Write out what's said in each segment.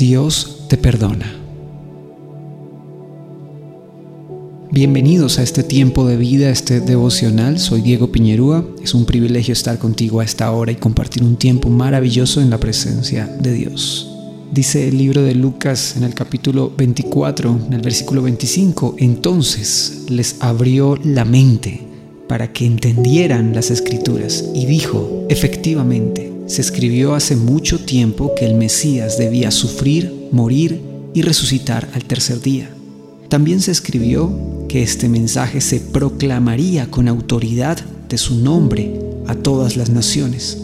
Dios te perdona. Bienvenidos a este tiempo de vida, este devocional. Soy Diego Piñerúa. Es un privilegio estar contigo a esta hora y compartir un tiempo maravilloso en la presencia de Dios. Dice el libro de Lucas en el capítulo 24, en el versículo 25, entonces les abrió la mente para que entendieran las escrituras y dijo, efectivamente, se escribió hace mucho tiempo que el Mesías debía sufrir, morir y resucitar al tercer día. También se escribió que este mensaje se proclamaría con autoridad de su nombre a todas las naciones,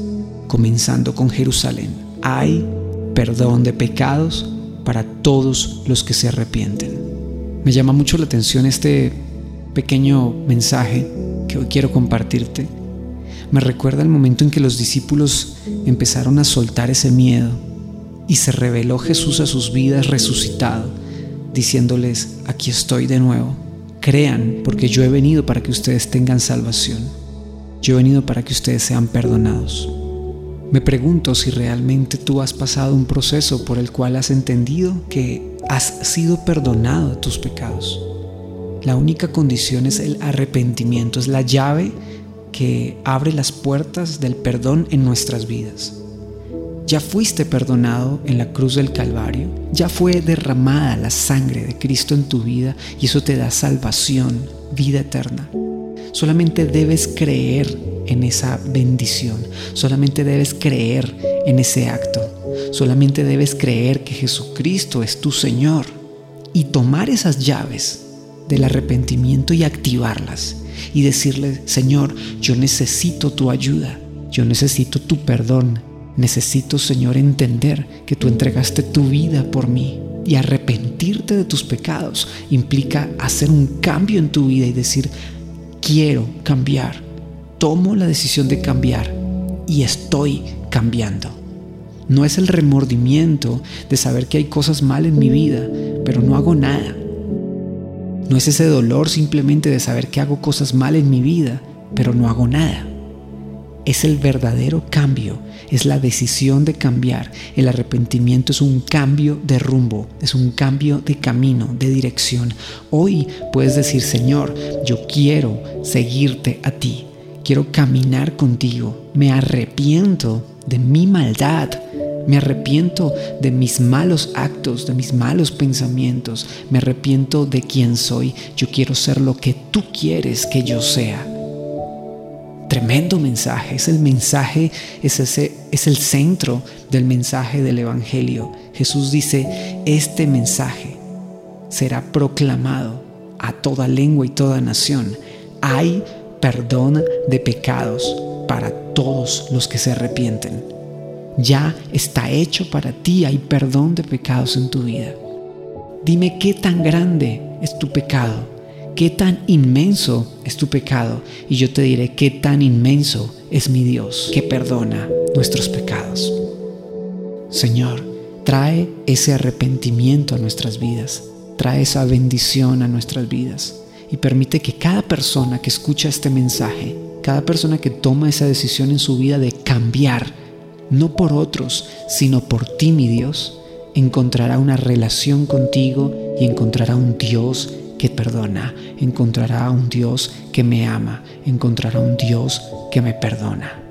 comenzando con Jerusalén. Hay perdón de pecados para todos los que se arrepienten. Me llama mucho la atención este pequeño mensaje que hoy quiero compartirte. Me recuerda el momento en que los discípulos empezaron a soltar ese miedo y se reveló Jesús a sus vidas resucitado, diciéndoles, aquí estoy de nuevo, crean porque yo he venido para que ustedes tengan salvación, yo he venido para que ustedes sean perdonados. Me pregunto si realmente tú has pasado un proceso por el cual has entendido que has sido perdonado de tus pecados. La única condición es el arrepentimiento, es la llave que abre las puertas del perdón en nuestras vidas. Ya fuiste perdonado en la cruz del Calvario, ya fue derramada la sangre de Cristo en tu vida y eso te da salvación, vida eterna. Solamente debes creer en esa bendición. Solamente debes creer en ese acto. Solamente debes creer que Jesucristo es tu Señor y tomar esas llaves del arrepentimiento y activarlas y decirle, Señor, yo necesito tu ayuda, yo necesito tu perdón, necesito, Señor, entender que tú entregaste tu vida por mí. Y arrepentirte de tus pecados implica hacer un cambio en tu vida y decir, quiero cambiar, tomo la decisión de cambiar y estoy cambiando. No es el remordimiento de saber que hay cosas mal en mi vida, pero no hago nada. No es ese dolor simplemente de saber que hago cosas mal en mi vida, pero no hago nada. Es el verdadero cambio, es la decisión de cambiar. El arrepentimiento es un cambio de rumbo, es un cambio de camino, de dirección. Hoy puedes decir, Señor, yo quiero seguirte a ti, quiero caminar contigo, me arrepiento de mi maldad, me arrepiento de mis malos actos, de mis malos pensamientos, me arrepiento de quién soy, yo quiero ser lo que tú quieres que yo sea. Tremendo mensaje, es el mensaje, es, ese, es el centro del mensaje del Evangelio. Jesús dice, este mensaje será proclamado a toda lengua y toda nación. Hay perdón de pecados para todos los que se arrepienten. Ya está hecho para ti, hay perdón de pecados en tu vida. Dime qué tan grande es tu pecado qué tan inmenso es tu pecado y yo te diré qué tan inmenso es mi Dios que perdona nuestros pecados. Señor, trae ese arrepentimiento a nuestras vidas, trae esa bendición a nuestras vidas y permite que cada persona que escucha este mensaje, cada persona que toma esa decisión en su vida de cambiar, no por otros, sino por ti, mi Dios, encontrará una relación contigo y encontrará un Dios que perdona, encontrará un Dios que me ama, encontrará un Dios que me perdona.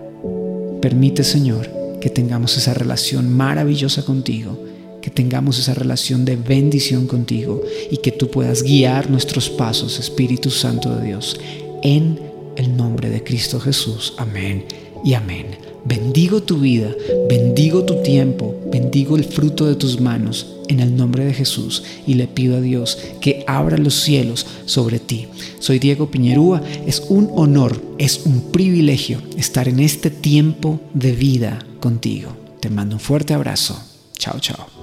Permite, Señor, que tengamos esa relación maravillosa contigo, que tengamos esa relación de bendición contigo y que tú puedas guiar nuestros pasos, Espíritu Santo de Dios, en el nombre de Cristo Jesús. Amén y amén. Bendigo tu vida, bendigo tu tiempo, bendigo el fruto de tus manos en el nombre de Jesús y le pido a Dios que abra los cielos sobre ti. Soy Diego Piñerúa, es un honor, es un privilegio estar en este tiempo de vida contigo. Te mando un fuerte abrazo. Chao, chao.